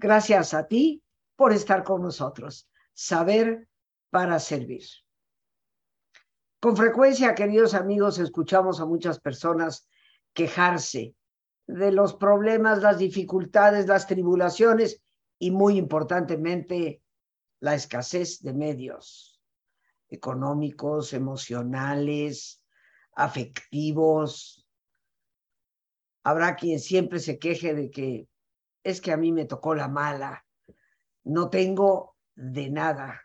Gracias a ti por estar con nosotros. Saber para servir. Con frecuencia, queridos amigos, escuchamos a muchas personas quejarse de los problemas, las dificultades, las tribulaciones y muy importantemente la escasez de medios económicos, emocionales, afectivos. Habrá quien siempre se queje de que es que a mí me tocó la mala, no tengo de nada.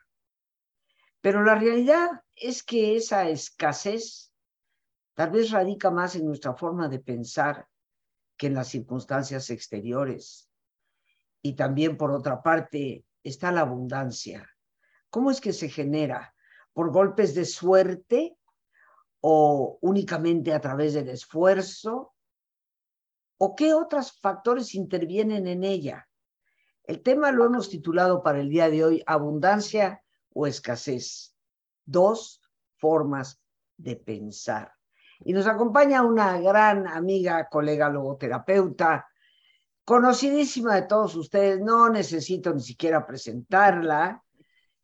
Pero la realidad es que esa escasez tal vez radica más en nuestra forma de pensar que en las circunstancias exteriores. Y también, por otra parte, está la abundancia. ¿Cómo es que se genera? ¿Por golpes de suerte o únicamente a través del esfuerzo? ¿O qué otros factores intervienen en ella? El tema lo hemos titulado para el día de hoy, abundancia o escasez. Dos formas de pensar. Y nos acompaña una gran amiga, colega logoterapeuta, conocidísima de todos ustedes, no necesito ni siquiera presentarla,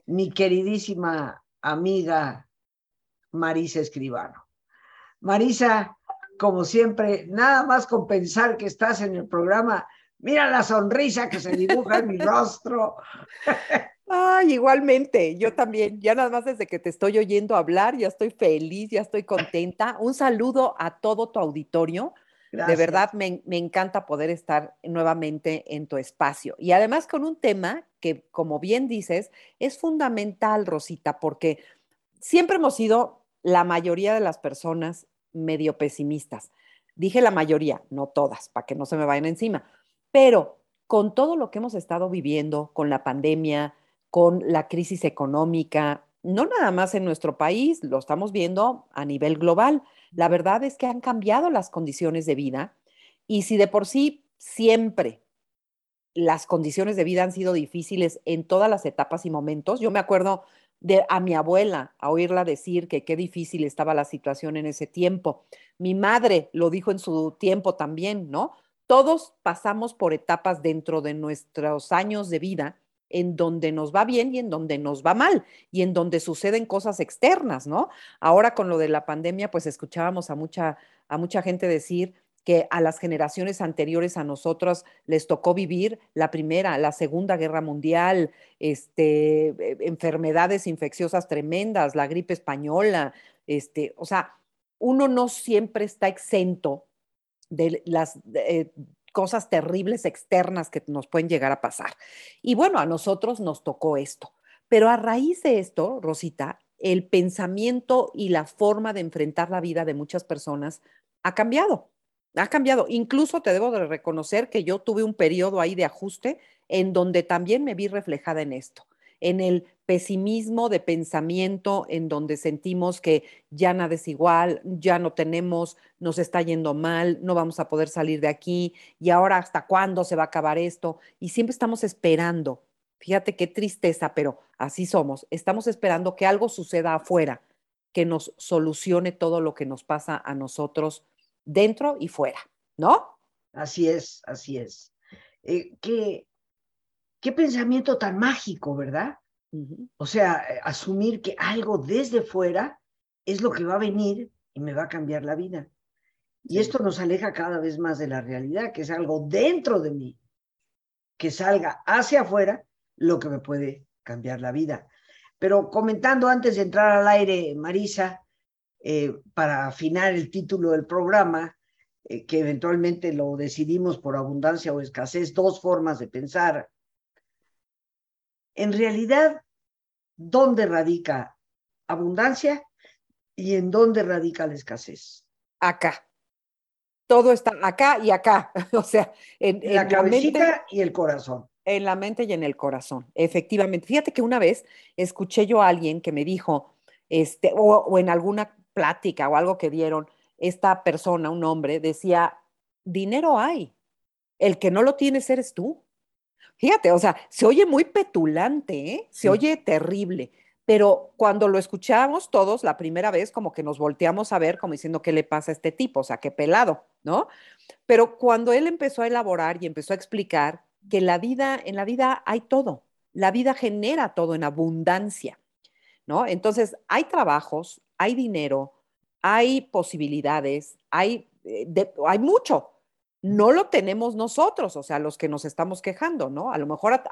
mi queridísima amiga Marisa Escribano. Marisa, como siempre, nada más con pensar que estás en el programa, mira la sonrisa que se dibuja en mi rostro. Ay, igualmente, yo también, ya nada más desde que te estoy oyendo hablar, ya estoy feliz, ya estoy contenta. Un saludo a todo tu auditorio. De verdad, me, me, encanta poder estar nuevamente en tu espacio. Y además con un tema que, como bien dices, es fundamental, Rosita, porque siempre hemos sido la mayoría de las personas medio pesimistas. Dije la mayoría, no todas, para que no se me vayan encima. Pero con todo lo que hemos estado viviendo, con la pandemia, con la crisis económica, no nada más en nuestro país, lo estamos viendo a nivel global. La verdad es que han cambiado las condiciones de vida y si de por sí siempre las condiciones de vida han sido difíciles en todas las etapas y momentos, yo me acuerdo de a mi abuela a oírla decir que qué difícil estaba la situación en ese tiempo. Mi madre lo dijo en su tiempo también, ¿no? Todos pasamos por etapas dentro de nuestros años de vida en donde nos va bien y en donde nos va mal y en donde suceden cosas externas, ¿no? Ahora con lo de la pandemia, pues escuchábamos a mucha, a mucha gente decir que a las generaciones anteriores a nosotros les tocó vivir la primera, la segunda guerra mundial, este, e, enfermedades infecciosas tremendas, la gripe española, este, o sea, uno no siempre está exento de las eh, cosas terribles externas que nos pueden llegar a pasar. Y bueno, a nosotros nos tocó esto. Pero a raíz de esto, Rosita, el pensamiento y la forma de enfrentar la vida de muchas personas ha cambiado. Ha cambiado. Incluso te debo de reconocer que yo tuve un periodo ahí de ajuste en donde también me vi reflejada en esto en el pesimismo de pensamiento, en donde sentimos que ya nada es igual, ya no tenemos, nos está yendo mal, no vamos a poder salir de aquí, y ahora hasta cuándo se va a acabar esto. Y siempre estamos esperando. Fíjate qué tristeza, pero así somos. Estamos esperando que algo suceda afuera, que nos solucione todo lo que nos pasa a nosotros dentro y fuera, ¿no? Así es, así es. Eh, que qué pensamiento tan mágico, ¿verdad? O sea, eh, asumir que algo desde fuera es lo que va a venir y me va a cambiar la vida. Y esto nos aleja cada vez más de la realidad, que es algo dentro de mí, que salga hacia afuera lo que me puede cambiar la vida. Pero comentando antes de entrar al aire, Marisa, eh, para afinar el título del programa, eh, que eventualmente lo decidimos por abundancia o escasez, dos formas de pensar en realidad, ¿dónde radica abundancia y en dónde radica la escasez? Acá. Todo está acá y acá. O sea, en, la cabecita y el corazón. En la mente y en el corazón, efectivamente. Fíjate que una vez escuché yo a alguien que me dijo, este, o, o en alguna plática o algo que dieron, esta persona, un hombre, decía, dinero hay, el que no lo tienes eres tú. Fíjate, o sea, se oye muy petulante, ¿eh? se oye terrible, pero cuando lo escuchamos todos la primera vez, como que nos volteamos a ver como diciendo, ¿qué le pasa a este tipo? O sea, qué pelado, ¿no? Pero cuando él empezó a elaborar y empezó a explicar, que la vida, en la vida hay todo. La vida genera todo en abundancia, ¿no? Entonces, hay trabajos, hay dinero, hay posibilidades, hay, eh, hay mucho. No lo tenemos nosotros, o sea, los que nos estamos quejando, ¿no? A lo mejor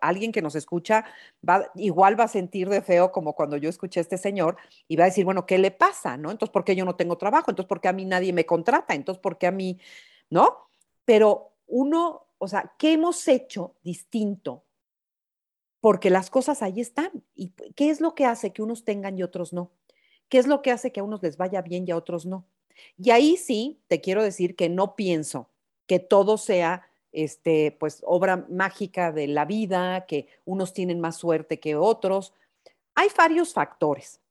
alguien que nos escucha va, igual va a sentir de feo como cuando yo escuché a este señor y va a decir, bueno, ¿qué le pasa? ¿No? Entonces, ¿por qué yo no tengo trabajo? Entonces, ¿por qué a mí nadie me contrata? Entonces, ¿por qué a mí, no? Pero uno, o sea, ¿qué hemos hecho distinto? Porque las cosas ahí están. ¿Y qué es lo que hace que unos tengan y otros no? ¿Qué es lo que hace que a unos les vaya bien y a otros no? Y ahí sí, te quiero decir que no pienso que todo sea este, pues, obra mágica de la vida, que unos tienen más suerte que otros. Hay varios factores.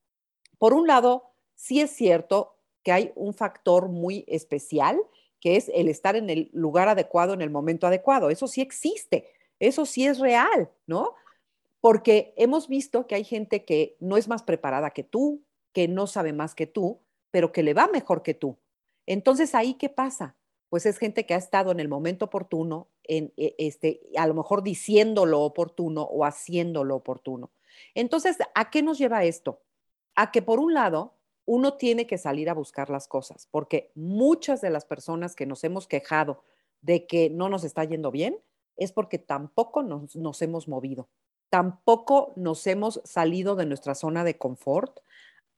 Por un lado, sí es cierto que hay un factor muy especial, que es el estar en el lugar adecuado en el momento adecuado. Eso sí existe, eso sí es real, ¿no? Porque hemos visto que hay gente que no es más preparada que tú, que no sabe más que tú, pero que le va mejor que tú. Entonces, ¿ahí qué pasa? Pues es gente que ha estado en el momento oportuno, en, e, este, a lo mejor diciendo lo oportuno o haciendo lo oportuno. Entonces, ¿a qué nos lleva esto? A que por un lado, uno tiene que salir a buscar las cosas, porque muchas de las personas que nos hemos quejado de que no nos está yendo bien es porque tampoco nos, nos hemos movido, tampoco nos hemos salido de nuestra zona de confort,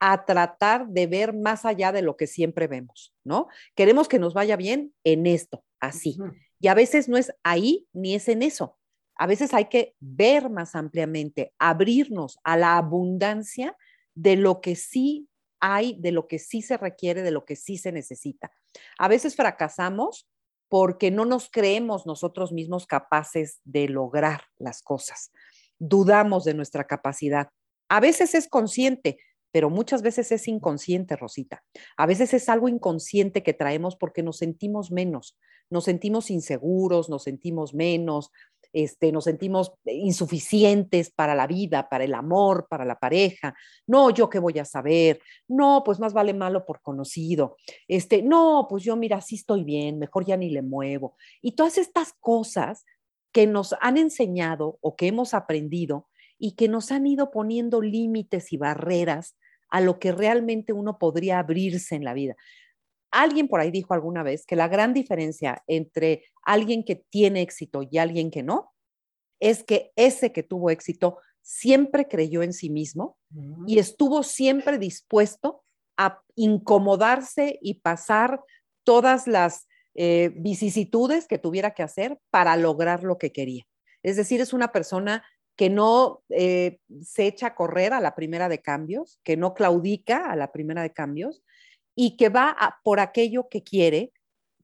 a tratar de ver más allá de lo que siempre vemos, ¿no? Queremos que nos vaya bien en esto, así. Y a veces no es ahí ni es en eso. A veces hay que ver más ampliamente, abrirnos a la abundancia de lo que sí hay, de lo que sí se requiere, de lo que sí se necesita. A veces fracasamos porque no nos creemos nosotros mismos capaces de lograr las cosas. Dudamos de nuestra capacidad. A veces es consciente, pero muchas veces es inconsciente, Rosita. A veces es algo inconsciente que traemos porque nos sentimos menos, nos sentimos inseguros, nos sentimos menos, este, nos sentimos insuficientes para la vida, para el amor, para la pareja. No, yo qué voy a saber. No, pues más vale malo por conocido. Este, no, pues yo mira, sí estoy bien, mejor ya ni le muevo. Y todas estas cosas que nos han enseñado o que hemos aprendido y que nos han ido poniendo límites y barreras a lo que realmente uno podría abrirse en la vida. Alguien por ahí dijo alguna vez que la gran diferencia entre alguien que tiene éxito y alguien que no es que ese que tuvo éxito siempre creyó en sí mismo y estuvo siempre dispuesto a incomodarse y pasar todas las eh, vicisitudes que tuviera que hacer para lograr lo que quería. Es decir, es una persona que no eh, se echa a correr a la primera de cambios, que no claudica a la primera de cambios y que va por aquello que quiere,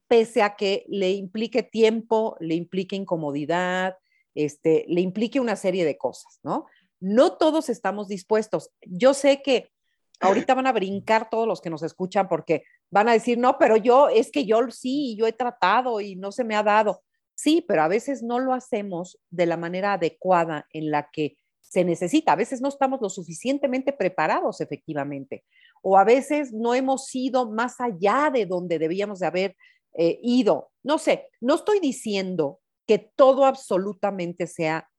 pese a que le implique tiempo, le implique incomodidad, este, le implique una serie de cosas, ¿no? No todos estamos dispuestos. Yo sé que ahorita van a brincar todos los que nos escuchan porque van a decir, no, pero yo, es que yo sí, yo he tratado y no se me ha dado. Sí, pero a veces no lo hacemos de la manera adecuada en la que se necesita. A veces no estamos lo suficientemente preparados efectivamente. O a veces no hemos ido más allá de donde debíamos de haber eh, ido. No sé, no estoy diciendo que todo absolutamente sea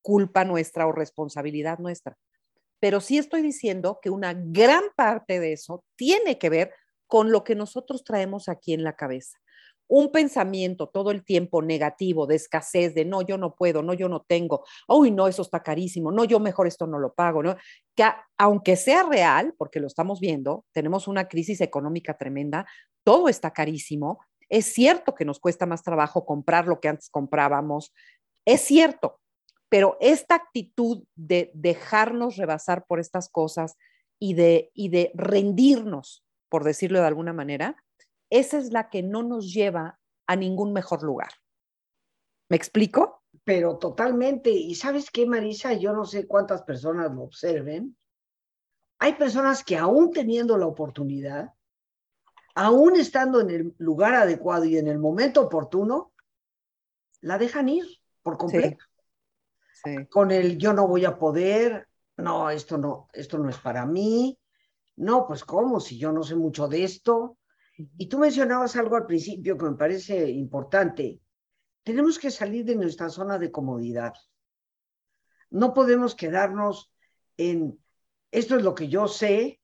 culpa nuestra o responsabilidad nuestra, pero sí estoy diciendo que una gran parte de eso tiene que ver con lo que nosotros traemos aquí en la cabeza un pensamiento todo el tiempo negativo, de escasez, de no, yo no puedo, no, yo no tengo, uy, no, eso está carísimo, no, yo mejor esto no lo pago, ¿no? Que aunque sea real, porque lo estamos viendo, tenemos una crisis económica tremenda, todo está carísimo, es cierto que nos cuesta más trabajo comprar lo que antes comprábamos, es cierto, pero esta actitud de dejarnos rebasar por estas cosas y de, y de rendirnos, por decirlo de alguna manera, esa es la que no nos lleva a ningún mejor lugar. ¿Me explico? Pero totalmente. Y sabes qué, Marisa, yo no sé cuántas personas lo observen. Hay personas que aún teniendo la oportunidad, aún estando en el lugar adecuado y en el momento oportuno, la dejan ir por completo. Con el yo no voy a poder, no, esto no, esto no es para mí. No, pues cómo, si yo no sé mucho de esto, y tú mencionabas algo al principio que me parece importante. tenemos que salir de nuestra zona de comodidad. No podemos quedarnos en, esto es lo que yo sé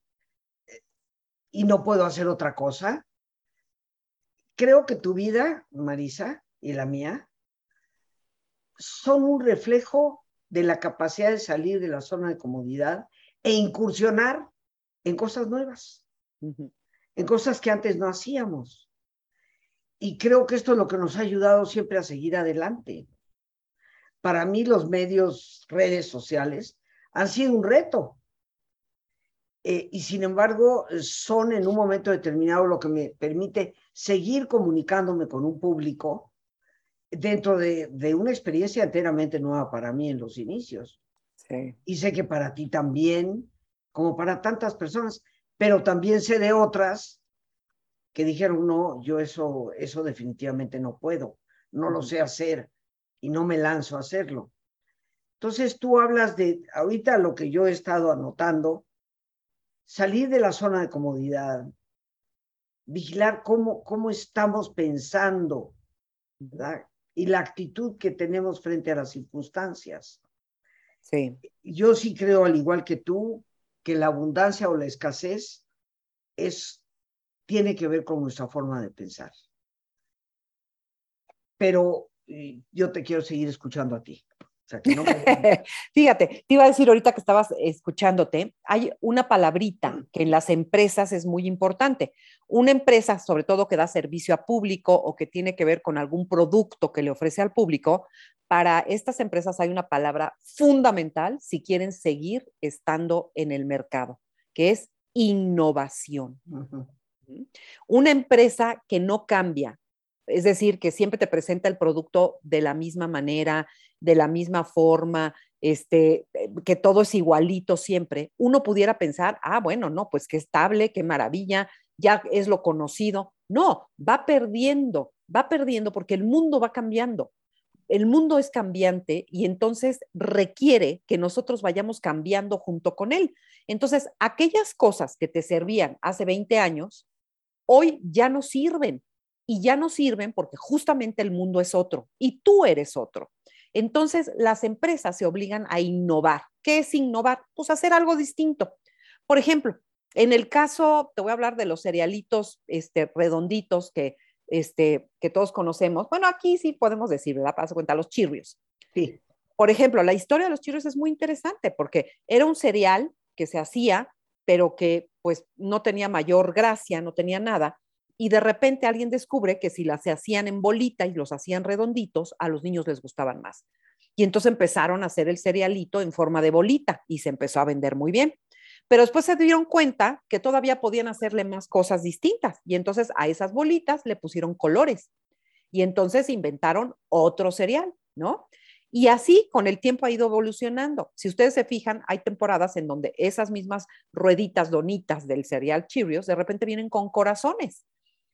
y no puedo hacer otra cosa. Creo que tu vida, Marisa, y la mía, son un reflejo de la capacidad de salir de la zona de comodidad e incursionar en cosas nuevas, en cosas que antes no hacíamos. Y creo que esto es lo que nos ha ayudado siempre a seguir adelante. Para mí los medios, redes sociales, han sido un reto. Eh, y sin embargo, son en un momento determinado lo que me permite seguir comunicándome con un público dentro de, de una experiencia enteramente nueva para mí en los inicios. Sí. Y sé que para ti también, como para tantas personas, pero también sé de otras que dijeron, no, yo eso, eso definitivamente no puedo, no lo sé hacer y no me lanzo a hacerlo. Entonces tú hablas de, ahorita lo que yo he estado anotando, salir de la zona de comodidad, vigilar cómo, cómo estamos pensando ¿verdad? y la actitud que tenemos frente a las circunstancias. Sí. Yo sí creo, al igual que tú, que la abundancia o la escasez es tiene que ver con nuestra forma de pensar. Pero eh, yo te quiero seguir escuchando a ti. Fíjate, te iba a decir ahorita que estabas escuchándote, hay una palabrita que en las empresas es muy importante. Una empresa, sobre todo que da servicio a público o que tiene que ver con algún producto que le ofrece al público, para estas empresas hay una palabra fundamental si quieren seguir estando en el mercado, que es innovación. Una empresa que no cambia, es decir, que siempre te presenta el producto de la misma manera, de la misma forma, este, eh, que todo es igualito siempre, uno pudiera pensar, ah, bueno, no, pues qué estable, qué maravilla, ya es lo conocido. No, va perdiendo, va perdiendo porque el mundo va cambiando. El mundo es cambiante y entonces requiere que nosotros vayamos cambiando junto con él. Entonces, aquellas cosas que te servían hace 20 años, hoy ya no sirven. Y ya no sirven porque justamente el mundo es otro y tú eres otro. Entonces, las empresas se obligan a innovar. ¿Qué es innovar? Pues hacer algo distinto. Por ejemplo, en el caso, te voy a hablar de los cerealitos este, redonditos que, este, que todos conocemos. Bueno, aquí sí podemos decir, ¿verdad? Para cuenta, los chirrios. Sí. Por ejemplo, la historia de los chirrios es muy interesante porque era un cereal que se hacía pero que pues no tenía mayor gracia, no tenía nada. Y de repente alguien descubre que si las se hacían en bolita y los hacían redonditos, a los niños les gustaban más. Y entonces empezaron a hacer el cerealito en forma de bolita y se empezó a vender muy bien. Pero después se dieron cuenta que todavía podían hacerle más cosas distintas y entonces a esas bolitas le pusieron colores. Y entonces inventaron otro cereal, ¿no? Y así con el tiempo ha ido evolucionando. Si ustedes se fijan, hay temporadas en donde esas mismas rueditas donitas del cereal Cheerios de repente vienen con corazones.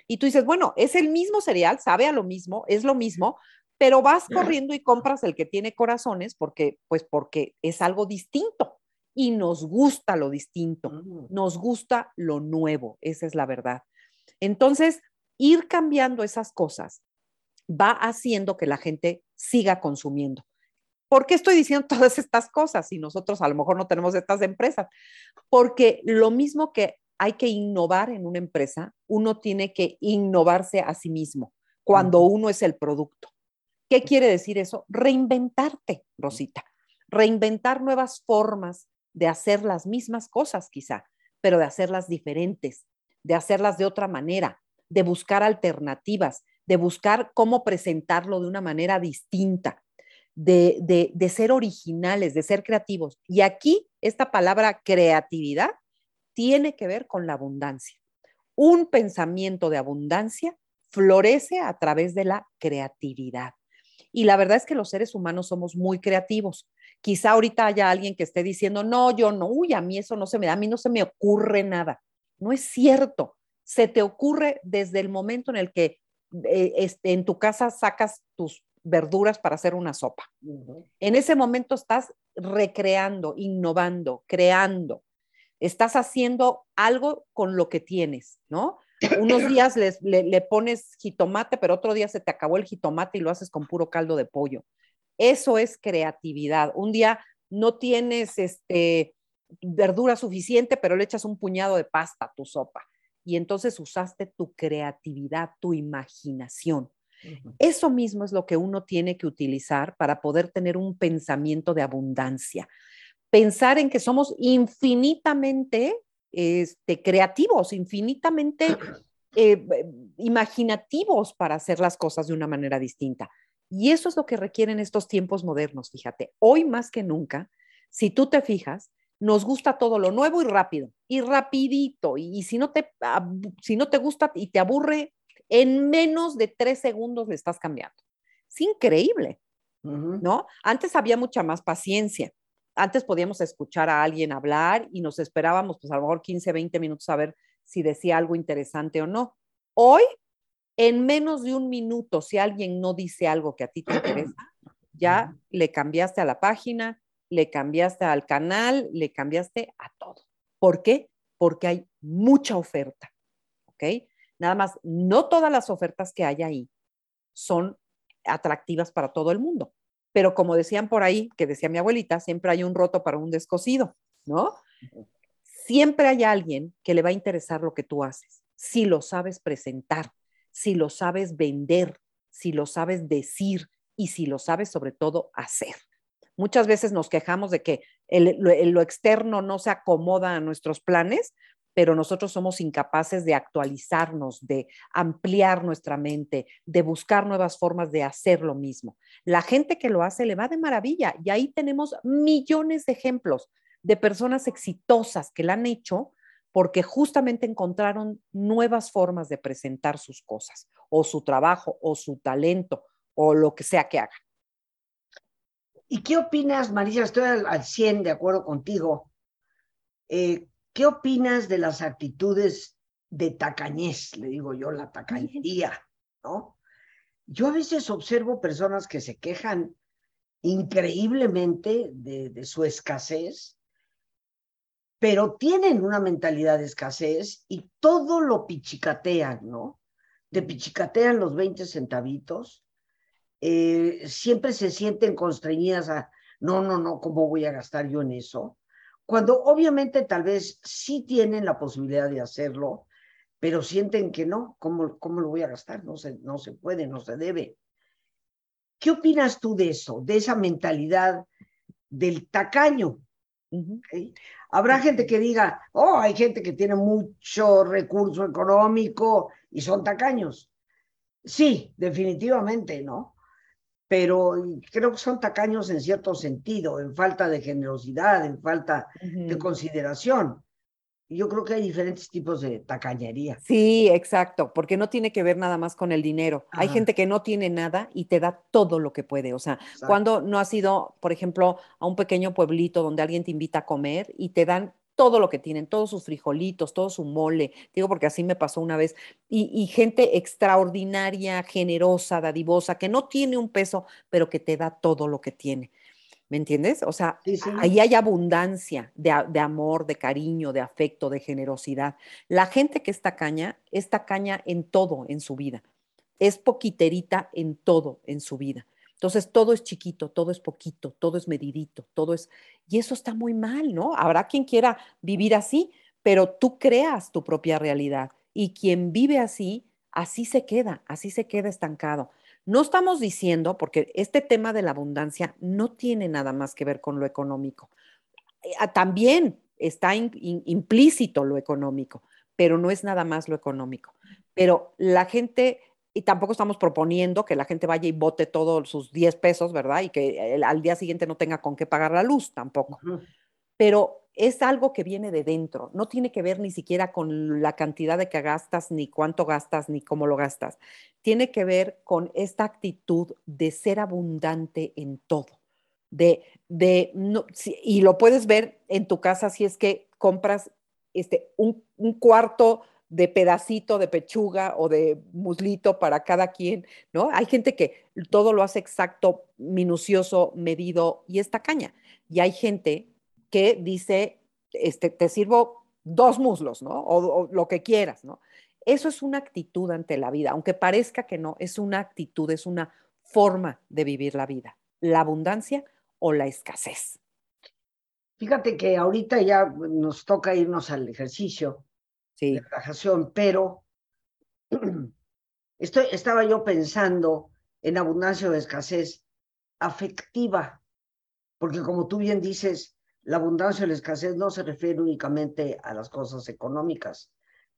Y tú dices, bueno, es el mismo cereal, sabe a lo mismo, es lo mismo, pero vas corriendo y compras el que tiene corazones porque, pues porque es algo distinto y nos gusta lo distinto, mm. nos gusta lo nuevo, esa es la verdad. Entonces, ir cambiando esas cosas va haciendo que la gente siga consumiendo. ¿Por qué estoy diciendo todas estas cosas si nosotros a lo mejor no tenemos estas empresas? Porque lo mismo que hay que innovar en una empresa, uno tiene que innovarse a sí mismo cuando uno es el producto. ¿Qué quiere decir eso? Reinventarte, Rosita. Reinventar nuevas formas de hacer las mismas cosas quizá, pero de hacerlas diferentes, de hacerlas de otra manera, de buscar alternativas, de buscar cómo presentarlo de una manera distinta, de, de, ser originales, de ser creativos. Y aquí esta palabra creatividad tiene que ver con la abundancia. Un pensamiento de abundancia florece a través de la creatividad. Y la verdad es que los seres humanos somos muy creativos. Quizá ahorita haya alguien que esté diciendo, no, yo no, uy, a mí eso no se me da, a mí no se me ocurre nada. No es cierto. Se te ocurre desde el momento en el que eh, este, en tu casa sacas tus verduras para hacer una sopa. En ese momento estás recreando, innovando, creando. Estás haciendo algo con lo que tienes, ¿no? Unos días le, pones jitomate, pero otro día se te acabó el jitomate y lo haces con puro caldo de pollo. Eso es creatividad. Un día no tienes este, verdura suficiente, pero le echas un puñado de pasta a tu sopa. Y entonces usaste tu creatividad, tu imaginación. Eso mismo es lo que uno tiene que utilizar para poder tener un pensamiento de abundancia. Pensar en que somos infinitamente este, creativos, infinitamente eh, imaginativos para hacer las cosas de una manera distinta. Y eso es lo que requieren estos tiempos modernos, fíjate. Hoy más que nunca, si tú te fijas, nos gusta todo lo nuevo y rápido, y rapidito, y, si, no te, si no te gusta y te aburre, en menos de tres segundos le estás cambiando. Es increíble, ¿no? Antes había mucha más paciencia. Antes podíamos escuchar a alguien hablar y nos esperábamos, pues a lo mejor 15, 20 minutos a ver si decía algo interesante o no. Hoy, en menos de un minuto, si alguien no dice algo que a ti te interesa, ya le cambiaste a la página, le cambiaste al canal, le cambiaste a todo. ¿Por qué? Porque hay mucha oferta, ¿ok? Nada más, no todas las ofertas que hay ahí son atractivas para todo el mundo. Pero como decían por ahí, que decía mi abuelita, siempre hay un roto para un descosido, ¿no? Siempre hay alguien que le va a interesar lo que tú haces, si lo sabes presentar, si lo sabes vender, si lo sabes decir y si lo sabes sobre todo hacer. Muchas veces nos quejamos de que lo, externo no se acomoda a nuestros planes, pero nosotros somos incapaces de actualizarnos, de ampliar nuestra mente, de buscar nuevas formas de hacer lo mismo. La gente que lo hace le va de maravilla y ahí tenemos millones de ejemplos de personas exitosas que la han hecho porque justamente encontraron nuevas formas de presentar sus cosas o su trabajo o su talento o lo que sea que hagan. ¿Y qué opinas, Marisa? Estoy al, 100 de acuerdo contigo. Eh, ¿Qué opinas de las actitudes de tacañez? Le digo yo, la tacañería, ¿no? Yo a veces observo personas que se quejan increíblemente de, su escasez, pero tienen una mentalidad de escasez y todo lo pichicatean, ¿no? Te pichicatean los 20 centavitos eh, siempre se sienten constreñidas a, no, no, no, ¿cómo voy a gastar yo en eso? Cuando obviamente tal vez sí tienen la posibilidad de hacerlo, pero sienten que no, ¿cómo, cómo lo voy a gastar? No se, no se puede, no se debe. ¿Qué opinas tú de eso, de esa mentalidad del tacaño? Habrá gente que diga, oh, hay gente que tiene mucho recurso económico y son tacaños. Sí, definitivamente, ¿no? Pero creo que son tacaños en cierto sentido, en falta de generosidad, en falta de consideración. Yo creo que hay diferentes tipos de tacañería. Sí, exacto, porque no tiene que ver nada más con el dinero. Hay gente que no tiene nada y te da todo lo que puede. O sea, cuando no has ido, por ejemplo, a un pequeño pueblito donde alguien te invita a comer y te dan todo lo que tienen, todos sus frijolitos, todo su mole, digo porque así me pasó una vez, y, gente extraordinaria, generosa, dadivosa, que no tiene un peso, pero que te da todo lo que tiene. ¿Me entiendes? O sea, ahí hay abundancia de, de, amor, de cariño, de afecto, de generosidad. La gente que es tacaña, es tacaña en todo en su vida. Es poquiterita en todo en su vida. Entonces, todo es chiquito, todo es poquito, todo es medidito, todo es... Y eso está muy mal, ¿no? Habrá quien quiera vivir así, pero tú creas tu propia realidad y quien vive así, así se queda, así se queda estancado. No estamos diciendo, porque este tema de la abundancia no tiene nada más que ver con lo económico. Eh, ah, también está implícito lo económico, pero no es nada más lo económico. Pero la gente y tampoco estamos proponiendo que la gente vaya y vote todos sus 10 pesos, ¿verdad? Y que al día siguiente no tenga con qué pagar la luz tampoco. Pero es algo que viene de dentro, no tiene que ver ni siquiera con la cantidad de que gastas, ni cuánto gastas, ni cómo lo gastas. Tiene que ver con esta actitud de ser abundante en todo. De, de y lo puedes ver en tu casa si es que compras este, un, un cuarto de pedacito de pechuga o de muslito para cada quien, ¿no? Hay gente que todo lo hace exacto, minucioso, medido y esta caña. Y hay gente que dice, este, te sirvo dos muslos, ¿no? O, lo que quieras, ¿no? Eso es una actitud ante la vida, aunque parezca que no, es una actitud, es una forma de vivir la vida, la abundancia o la escasez. Fíjate que ahorita ya nos toca irnos al ejercicio de relajación, pero estoy, estaba yo pensando en abundancia o escasez afectiva, porque como tú bien dices, la abundancia o la escasez no se refiere únicamente a las cosas económicas,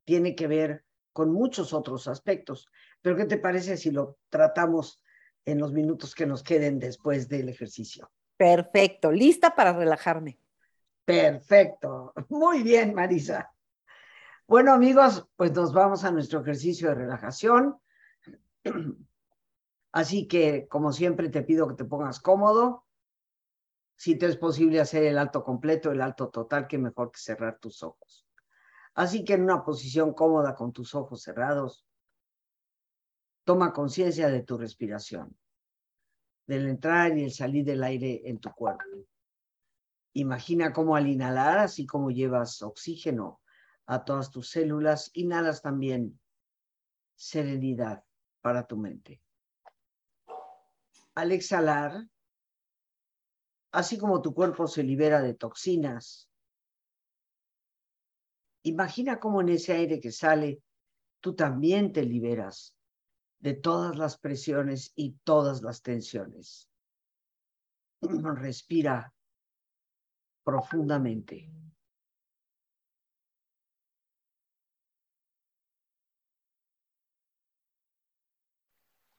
tiene que ver con muchos otros aspectos. Pero ¿qué te parece si lo tratamos en los minutos que nos queden después del ejercicio? Perfecto, lista para relajarme. Perfecto, muy bien, Marisa. Bueno, amigos, pues nos vamos a nuestro ejercicio de relajación. Así que, como siempre, te pido que te pongas cómodo. Si te es posible hacer el alto completo, el alto total, que mejor que cerrar tus ojos. Así que en una posición cómoda con tus ojos cerrados, toma conciencia de tu respiración, del entrar y el salir del aire en tu cuerpo. Imagina cómo al inhalar, así como llevas oxígeno a todas tus células, inhalas también serenidad para tu mente. Al exhalar, así como tu cuerpo se libera de toxinas, imagina cómo en ese aire que sale, tú también te liberas de todas las presiones y todas las tensiones. Respira profundamente.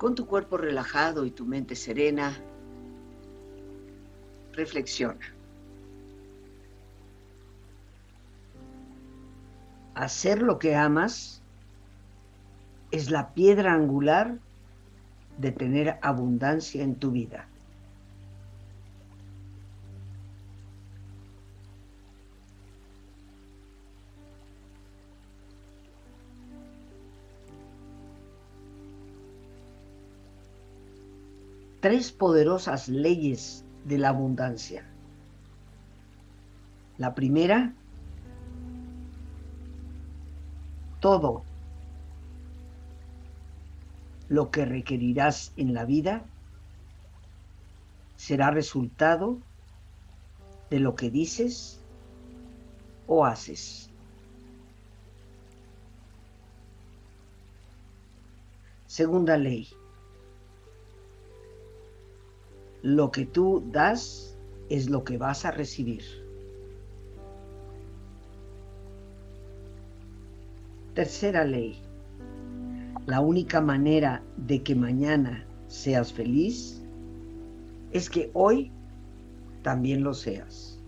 Con tu cuerpo relajado y tu mente serena, reflexiona. Hacer lo que amas es la piedra angular de tener abundancia en tu vida. Tres poderosas leyes de la abundancia. La primera, todo lo que requerirás en la vida será resultado de lo que dices o haces. Segunda ley. Lo que tú das es lo que vas a recibir. Tercera ley. La única manera de que mañana seas feliz es que hoy también lo seas.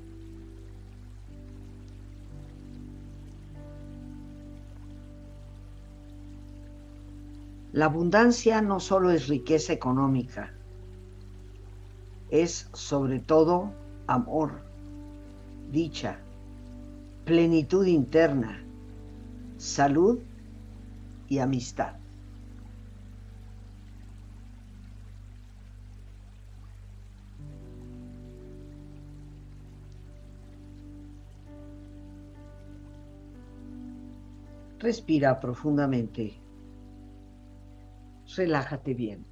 La abundancia no solo es riqueza económica, es sobre todo amor, dicha, plenitud interna, salud y amistad. Respira profundamente. Relájate bien.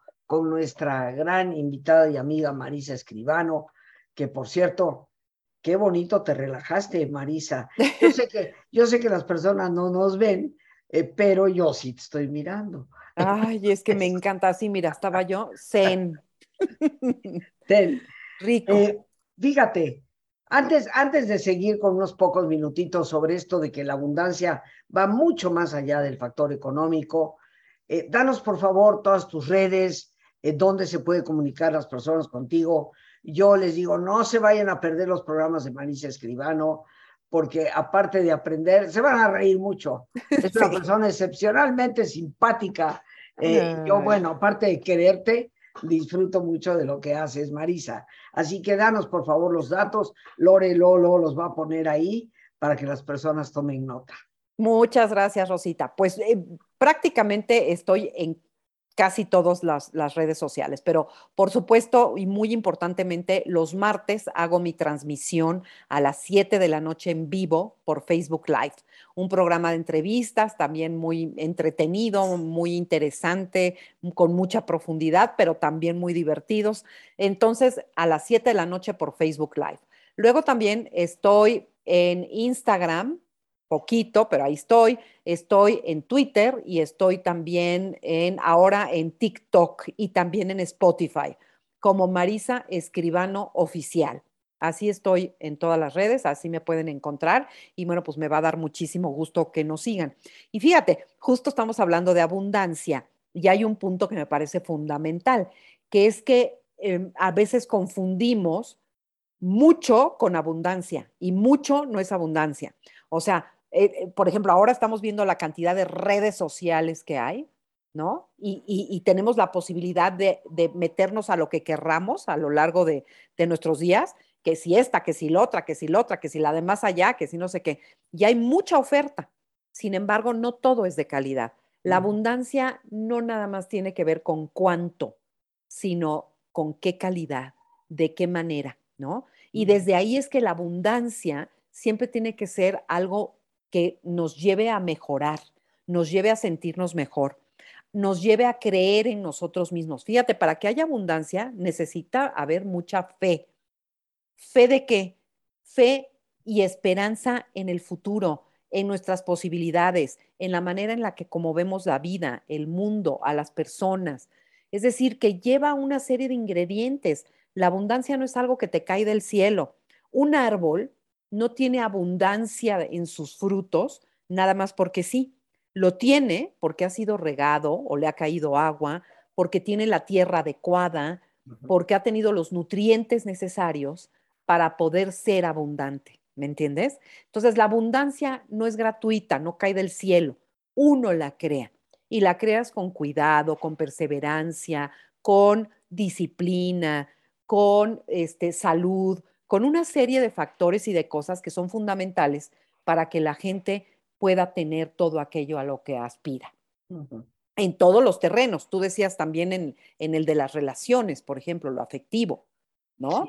con nuestra gran invitada y amiga Marisa Escribano, que por cierto, qué bonito te relajaste, Marisa. Yo sé que, yo sé que las personas no nos ven, eh, pero yo sí te estoy mirando. Ay, es que me encanta así, mira, estaba yo zen. Zen. Rico. Eh, fíjate, antes, antes de seguir con unos pocos minutitos sobre esto de que la abundancia va mucho más allá del factor económico, eh, danos por favor todas tus redes, eh, dónde se puede comunicar las personas contigo. Yo les digo, no se vayan a perder los programas de Marisa Escribano, porque aparte de aprender, se van a reír mucho. Es una persona excepcionalmente simpática. Eh, yo, bueno, aparte de quererte, disfruto mucho de lo que haces, Marisa. Así que danos, por favor, los datos. Lore Lolo los va a poner ahí para que las personas tomen nota. Muchas gracias, Rosita. Pues eh, prácticamente estoy en casi todas las, redes sociales, pero por supuesto y muy importantemente, los martes hago mi transmisión a las 7 de la noche en vivo por Facebook Live, un programa de entrevistas también muy entretenido, muy interesante, con mucha profundidad, pero también muy divertidos. Entonces, a las 7 de la noche por Facebook Live. Luego también estoy en Instagram poquito, pero ahí estoy. Estoy en Twitter y estoy también en ahora en TikTok y también en Spotify como Marisa Escribano Oficial. Así estoy en todas las redes, así me pueden encontrar y bueno, pues me va a dar muchísimo gusto que nos sigan. Y fíjate, justo estamos hablando de abundancia y hay un punto que me parece fundamental, que es que em, a veces confundimos mucho con abundancia y mucho no es abundancia. O sea, eh, eh, por ejemplo, ahora estamos viendo la cantidad de redes sociales que hay, ¿no? Y, tenemos la posibilidad de, meternos a lo que querramos a lo largo de, nuestros días, que si esta, que si la otra, que si la otra, que si la de más allá, que si no sé qué. Y hay mucha oferta. Sin embargo, no todo es de calidad. La abundancia no nada más tiene que ver con cuánto, sino con qué calidad, de qué manera, ¿no? Y desde ahí es que la abundancia siempre tiene que ser algo que nos lleve a mejorar, nos lleve a sentirnos mejor, nos lleve a creer en nosotros mismos. Fíjate, para que haya abundancia necesita haber mucha fe. ¿Fe de qué? Fe y esperanza en el futuro, en nuestras posibilidades, en la manera en la que como vemos la vida, el mundo, a las personas. Es decir, que lleva una serie de ingredientes. La abundancia no es algo que te cae del cielo. Un árbol no tiene abundancia en sus frutos, nada más porque sí. Lo tiene porque ha sido regado o le ha caído agua, porque tiene la tierra adecuada, porque ha tenido los nutrientes necesarios para poder ser abundante. ¿Me entiendes? Entonces, la abundancia no es gratuita, no cae del cielo. Uno la crea y la creas con cuidado, con perseverancia, con disciplina, con este, salud, con una serie de factores y de cosas que son fundamentales para que la gente pueda tener todo aquello a lo que aspira. En todos los terrenos, tú decías también en, el de las relaciones, por ejemplo, lo afectivo, ¿no?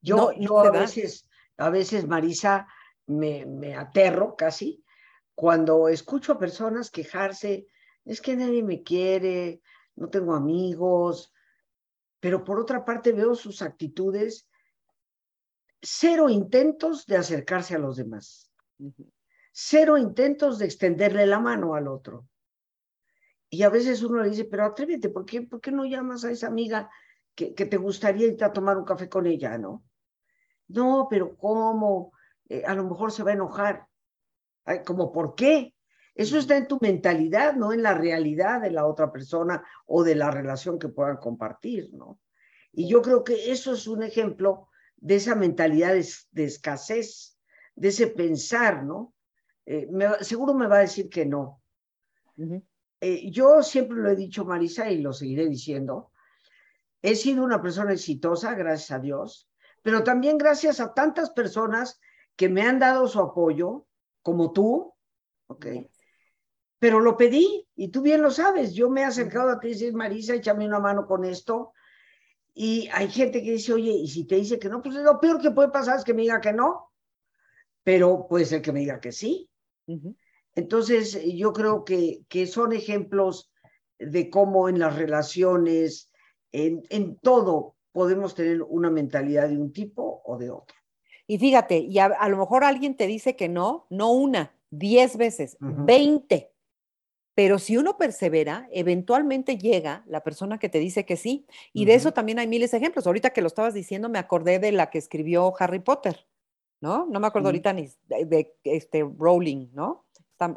Yo, yo a, veces, a veces, Marisa, me, me aterro casi cuando escucho a personas quejarse, es que nadie me quiere, no tengo amigos, pero por otra parte veo sus actitudes cero intentos de acercarse a los demás, cero intentos de extenderle la mano al otro. Y a veces uno le dice, pero atrévete, ¿por qué, ¿por qué no llamas a esa amiga que, te gustaría ir a tomar un café con ella, ¿no? No, pero ¿cómo? Eh, a lo mejor se va a enojar. Ay, ¿Cómo por qué? Eso está en tu mentalidad, no en la realidad de la otra persona o de la relación que puedan compartir, ¿no? Y yo creo que eso es un ejemplo de esa mentalidad de, escasez, de ese pensar, ¿no? Eh, seguro me va a decir que no. Eh, yo siempre lo he dicho, Marisa, y lo seguiré diciendo, he sido una persona exitosa, gracias a Dios, pero también gracias a tantas personas que me han dado su apoyo, como tú, ¿ok? Pero lo pedí, y tú bien lo sabes, yo me he acercado a ti y dices, Marisa, échame una mano con esto, y hay gente que dice, oye, y si te dice que no, pues lo peor que puede pasar es que me diga que no, pero puede ser que me diga que sí. Entonces, yo creo que, que son ejemplos de cómo en las relaciones, en, en todo, podemos tener una mentalidad de un tipo o de otro. Y fíjate, y a, lo mejor alguien te dice que no, no una, diez veces, veinte. Pero si uno persevera, eventualmente llega la persona que te dice que sí. Y de eso también hay miles de ejemplos. Ahorita que lo estabas diciendo, me acordé de la que escribió Harry Potter, ¿no? No me acuerdo ahorita ni de, este Rowling, ¿no?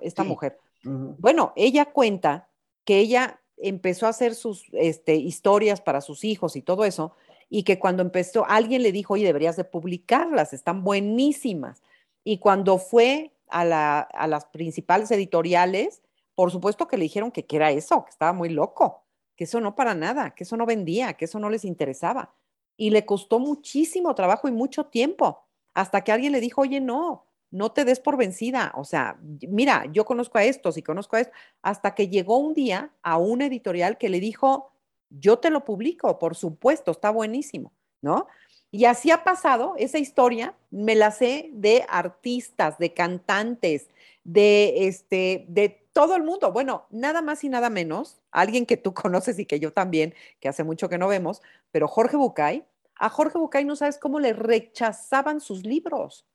Esta, mujer. Bueno, ella cuenta que ella empezó a hacer sus este, historias para sus hijos y todo eso, y que cuando empezó, alguien le dijo, oye, deberías de publicarlas, están buenísimas. Y cuando fue a, la, a las principales editoriales, por supuesto que le dijeron que, era eso, que estaba muy loco, que eso no para nada, que eso no vendía, que eso no les interesaba. Y le costó muchísimo trabajo y mucho tiempo, hasta que alguien le dijo, oye, no, no te des por vencida. O sea, mira, yo conozco a estos y conozco a estos, hasta que llegó un día a una editorial que le dijo, yo te lo publico, por supuesto, está buenísimo, ¿no? Y así ha pasado, esa historia me la sé de artistas, de cantantes, de, este, de todo el mundo. Bueno, nada más y nada menos, alguien que tú conoces y que yo también, que hace mucho que no vemos, pero Jorge Bucay, a Jorge Bucay no sabes cómo le rechazaban sus libros.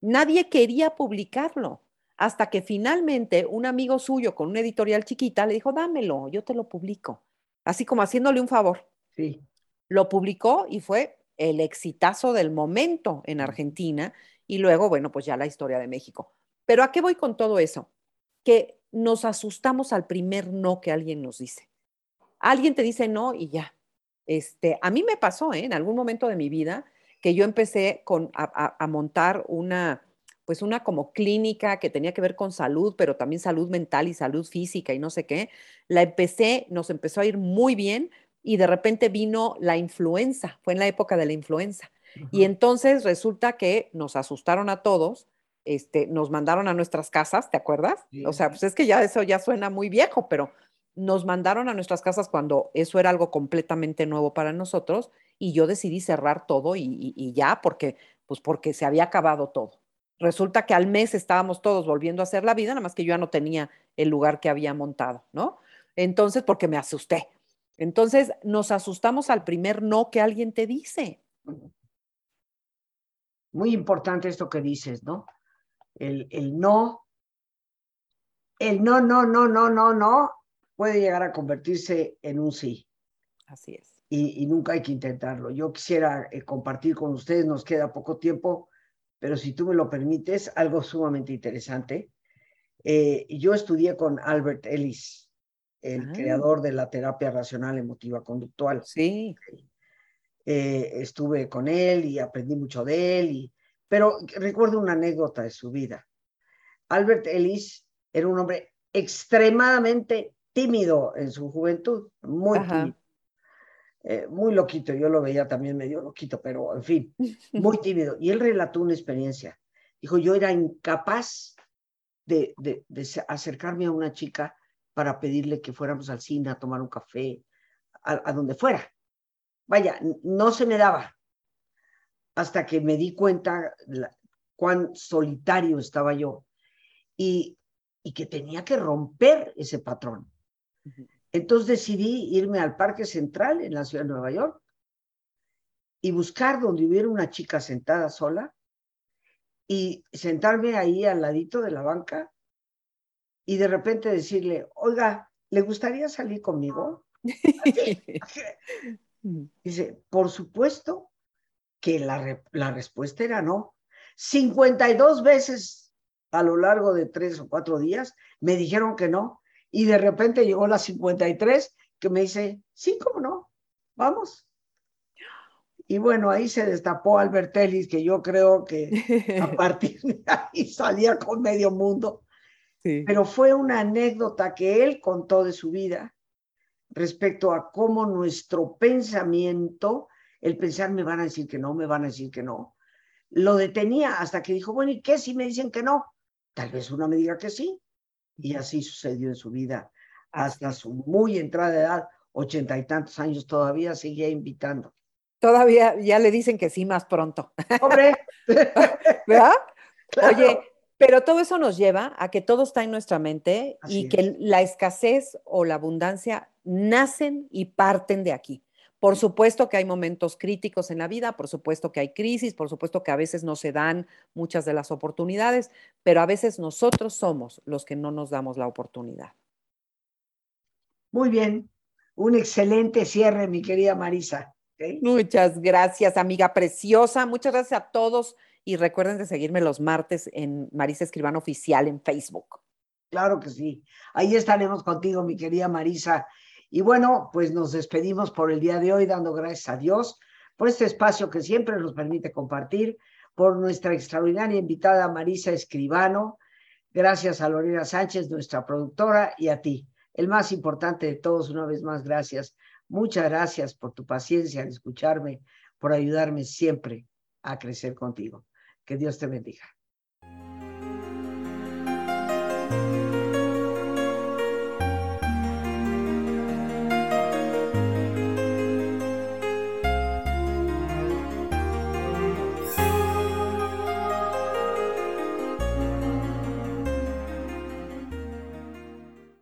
Nadie quería publicarlo. Hasta que finalmente un amigo suyo con una editorial chiquita le dijo, dámelo, yo te lo publico. Así como haciéndole un favor. Sí. Lo publicó y fue el exitazo del momento en Argentina y luego, bueno, pues ya la historia de México. Pero ¿a qué voy con todo eso? Que nos asustamos al primer no que alguien nos dice. Alguien te dice no y ya. Este, a mí me pasó ¿eh? en algún momento de mi vida que yo empecé con, a, montar una, pues una como clínica que tenía que ver con salud, pero también salud mental y salud física y no sé qué. La empecé, nos empezó a ir muy bien y de repente vino la influenza, fue en la época de la influenza. Y entonces resulta que nos asustaron a todos este, nos mandaron a nuestras casas, ¿te acuerdas? O sea, pues es que ya eso ya suena muy viejo, pero nos mandaron a nuestras casas cuando eso era algo completamente nuevo para nosotros y yo decidí cerrar todo y, ya porque, pues porque se había acabado todo. Resulta que al mes estábamos todos volviendo a hacer la vida, nada más que yo ya no tenía el lugar que había montado, ¿no? Entonces, porque me asusté. Entonces, nos asustamos al primer no que alguien te dice. Muy importante esto que dices, ¿no? El, el no, el no, no, no, no, no, no, puede llegar a convertirse en un sí. Así es. Y, nunca hay que intentarlo. Yo quisiera eh, compartir con ustedes, nos queda poco tiempo, pero si tú me lo permites, algo sumamente interesante. Eh, yo estudié con Albert Ellis, el ah. creador de la terapia racional emotiva conductual. Sí. Eh, estuve con él y aprendí mucho de él y pero recuerdo una anécdota de su vida. Albert Ellis era un hombre extremadamente tímido en su juventud, muy tímido. Eh, muy loquito, yo lo veía también medio loquito, pero en fin, muy tímido. Y él relató una experiencia. Dijo, yo era incapaz de, de, acercarme a una chica para pedirle que fuéramos al cine a tomar un café, a, a donde fuera. Vaya, no se me daba hasta que me di cuenta cuán solitario estaba yo y, y, que tenía que romper ese patrón. Entonces decidí irme al Parque Central en la ciudad de Nueva York y buscar donde hubiera una chica sentada sola y sentarme ahí al ladito de la banca y de repente decirle, oiga, ¿le gustaría salir conmigo? Dice, por supuesto que la, la respuesta era no. 52 veces a lo largo de tres o cuatro días me dijeron que no. Y de repente llegó la 53 que me dice, sí, cómo no, vamos. Y bueno, ahí se destapó Albert Ellis, que yo creo que a partir de ahí salía con medio mundo. Pero fue una anécdota que él contó de su vida respecto a cómo nuestro pensamiento, el pensar me van a decir que no, me van a decir que no, lo detenía hasta que dijo, bueno, ¿y qué si me dicen que no? Tal vez uno me diga que sí. Y así sucedió en su vida hasta su muy entrada de edad, ochenta y tantos años, todavía seguía invitando. Todavía ya le dicen que sí más pronto. Hombre. ¿Verdad? Oye, pero todo eso nos lleva a que todo está en nuestra mente y que la escasez o la abundancia nacen y parten de aquí. Por supuesto que hay momentos críticos en la vida, por supuesto que hay crisis, por supuesto que a veces no se dan muchas de las oportunidades, pero a veces nosotros somos los que no nos damos la oportunidad. Muy bien, un excelente cierre, mi querida Marisa. Muchas gracias, amiga preciosa. Muchas gracias a todos y recuerden de seguirme los martes en Marisa Escribano Oficial en Facebook. Claro que sí. Ahí estaremos contigo, mi querida Marisa. Y bueno, pues nos despedimos por el día de hoy dando gracias a Dios por este espacio que siempre nos permite compartir, por nuestra extraordinaria invitada Marisa Escribano. Gracias a Lorena Sánchez, nuestra productora, y a ti. El más importante de todos, una vez más, gracias. Muchas gracias por tu paciencia en escucharme, por ayudarme siempre a crecer contigo. Que Dios te bendiga.